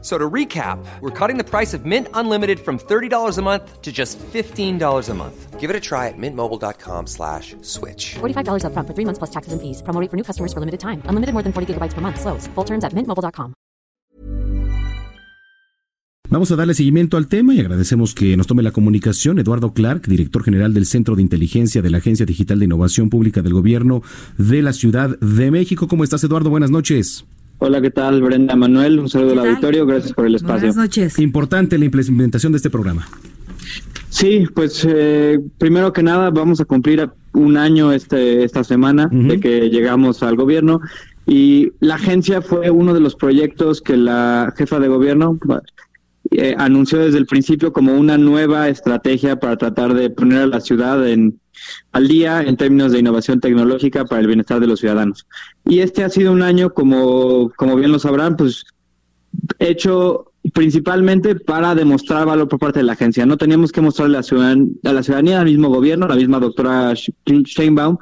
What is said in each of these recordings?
So to recap, we're cutting the price of Mint Unlimited from $30 a month to just $15 a month. Give it a try at mintmobile.com slash switch. $45 up front for three months plus taxes and fees. Promo rate for new customers for limited time. Unlimited more than 40 gigabytes per month. Slows. Full terms at mintmobile.com. Vamos a darle seguimiento al tema y agradecemos que nos tome la comunicación Eduardo Clark, director general del Centro de Inteligencia de la Agencia Digital de Innovación Pública del Gobierno de la Ciudad de México. ¿Cómo estás, Eduardo? Buenas noches. Hola, ¿qué tal? Brenda Manuel, un saludo al auditorio, gracias por el espacio. Buenas noches. Importante la implementación de este programa. Sí, pues eh, primero que nada vamos a cumplir un año este esta semana de que llegamos al gobierno y la agencia fue uno de los proyectos que la jefa de gobierno eh, anunció desde el principio como una nueva estrategia para tratar de poner a la ciudad en al día en términos de innovación tecnológica para el bienestar de los ciudadanos. Y este ha sido un año, como, como bien lo sabrán, pues hecho principalmente para demostrar valor por parte de la agencia. No teníamos que mostrarle a la, ciudadanía, a la ciudadanía, al mismo gobierno, la misma doctora Sheinbaum,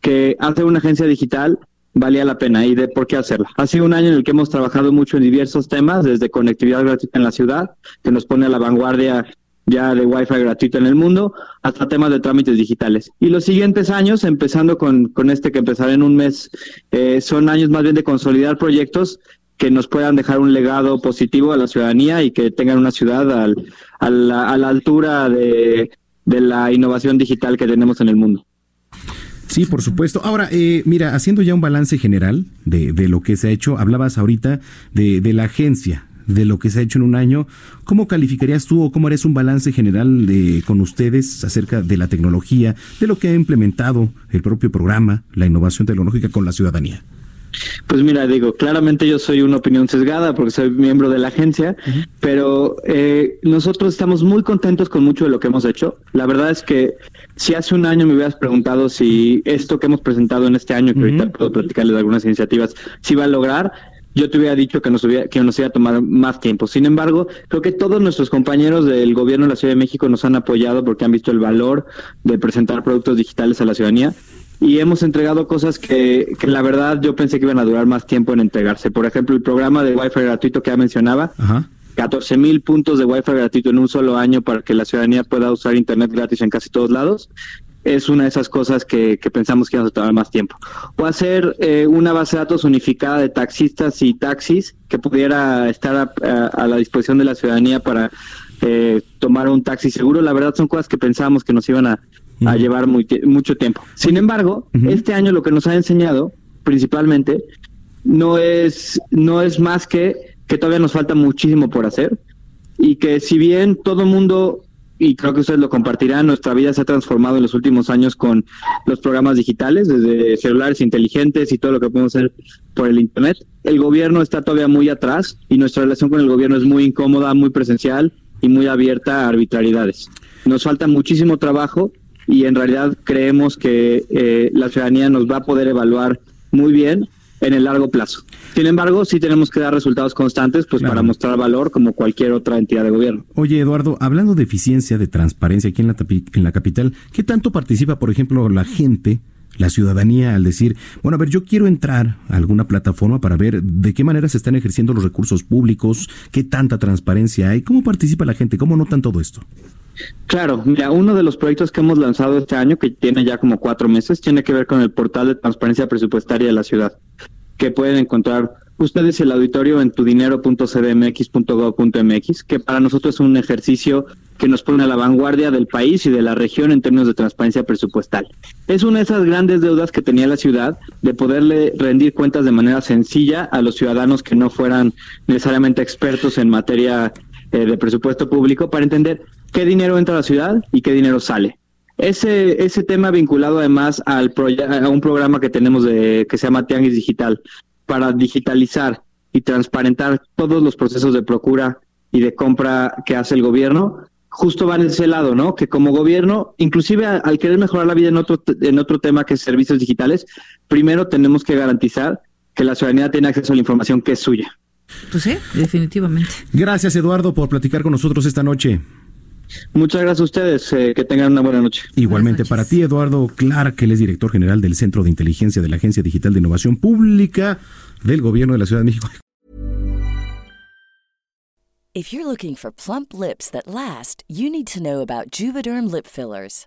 que hacer una agencia digital valía la pena y de por qué hacerla. Ha sido un año en el que hemos trabajado mucho en diversos temas, desde conectividad gratuita en la ciudad, que nos pone a la vanguardia ya de Wi-Fi gratuito en el mundo, hasta temas de trámites digitales. Y los siguientes años, empezando con, con este que empezará en un mes, eh, son años más bien de consolidar proyectos que nos puedan dejar un legado positivo a la ciudadanía y que tengan una ciudad al, a, la, a la altura de, de la innovación digital que tenemos en el mundo. Sí, por supuesto. Ahora, eh, mira, haciendo ya un balance general de, de, lo que se ha hecho, hablabas ahorita de, de la agencia, de lo que se ha hecho en un año. ¿Cómo calificarías tú o cómo harías un balance general de, con ustedes acerca de la tecnología, de lo que ha implementado el propio programa, la innovación tecnológica con la ciudadanía? Pues mira, digo, claramente yo soy una opinión sesgada porque soy miembro de la agencia, uh -huh. pero eh, nosotros estamos muy contentos con mucho de lo que hemos hecho. La verdad es que si hace un año me hubieras preguntado si esto que hemos presentado en este año, que uh -huh. ahorita puedo platicarles de algunas iniciativas, si va a lograr, yo te hubiera dicho que nos, hubiera, que nos iba a tomar más tiempo. Sin embargo, creo que todos nuestros compañeros del gobierno de la Ciudad de México nos han apoyado porque han visto el valor de presentar productos digitales a la ciudadanía y hemos entregado cosas que, que la verdad yo pensé que iban a durar más tiempo en entregarse. Por ejemplo, el programa de Wi-Fi gratuito que ya mencionaba. Ajá. 14 mil puntos de Wi-Fi gratuito en un solo año para que la ciudadanía pueda usar Internet gratis en casi todos lados es una de esas cosas que, que pensamos que vamos a tomar más tiempo. O hacer eh, una base de datos unificada de taxistas y taxis que pudiera estar a, a, a la disposición de la ciudadanía para eh, tomar un taxi seguro. La verdad son cosas que pensábamos que nos iban a, a llevar muy, mucho tiempo. Sin embargo, uh -huh. este año lo que nos ha enseñado principalmente no es, no es más que que todavía nos falta muchísimo por hacer y que si bien todo el mundo y creo que ustedes lo compartirán, nuestra vida se ha transformado en los últimos años con los programas digitales, desde celulares inteligentes y todo lo que podemos hacer por el Internet. El gobierno está todavía muy atrás y nuestra relación con el gobierno es muy incómoda, muy presencial y muy abierta a arbitrariedades. Nos falta muchísimo trabajo y en realidad creemos que eh, la ciudadanía nos va a poder evaluar muy bien en el largo plazo. Sin embargo, sí tenemos que dar resultados constantes pues claro. para mostrar valor como cualquier otra entidad de gobierno. Oye, Eduardo, hablando de eficiencia, de transparencia aquí en la, en la capital, ¿qué tanto participa, por ejemplo, la gente la ciudadanía al decir, bueno, a ver, yo quiero entrar a alguna plataforma para ver de qué manera se están ejerciendo los recursos públicos, qué tanta transparencia hay, cómo participa la gente, cómo notan todo esto. Claro, mira, uno de los proyectos que hemos lanzado este año, que tiene ya como cuatro meses, tiene que ver con el portal de transparencia presupuestaria de la ciudad, que pueden encontrar ustedes el auditorio en tudinero.cdmx.gov.mx, que para nosotros es un ejercicio que nos pone a la vanguardia del país y de la región en términos de transparencia presupuestal. Es una de esas grandes deudas que tenía la ciudad de poderle rendir cuentas de manera sencilla a los ciudadanos que no fueran necesariamente expertos en materia eh, de presupuesto público para entender qué dinero entra a la ciudad y qué dinero sale. Ese, ese tema vinculado además al a un programa que tenemos de, que se llama Tianguis Digital, para digitalizar y transparentar todos los procesos de procura y de compra que hace el gobierno, justo va en ese lado, ¿no? Que como gobierno, inclusive al querer mejorar la vida en otro, en otro tema que es servicios digitales, primero tenemos que garantizar que la ciudadanía tiene acceso a la información que es suya. Pues sí, definitivamente. Gracias, Eduardo, por platicar con nosotros esta noche. Muchas gracias a ustedes. Eh, que tengan una buena noche. Igualmente para ti, Eduardo Clark, que él es director general del Centro de Inteligencia de la Agencia Digital de Innovación Pública del Gobierno de la Ciudad de México. If you're looking for plump lips that last, you need to know about Juvederm lip fillers.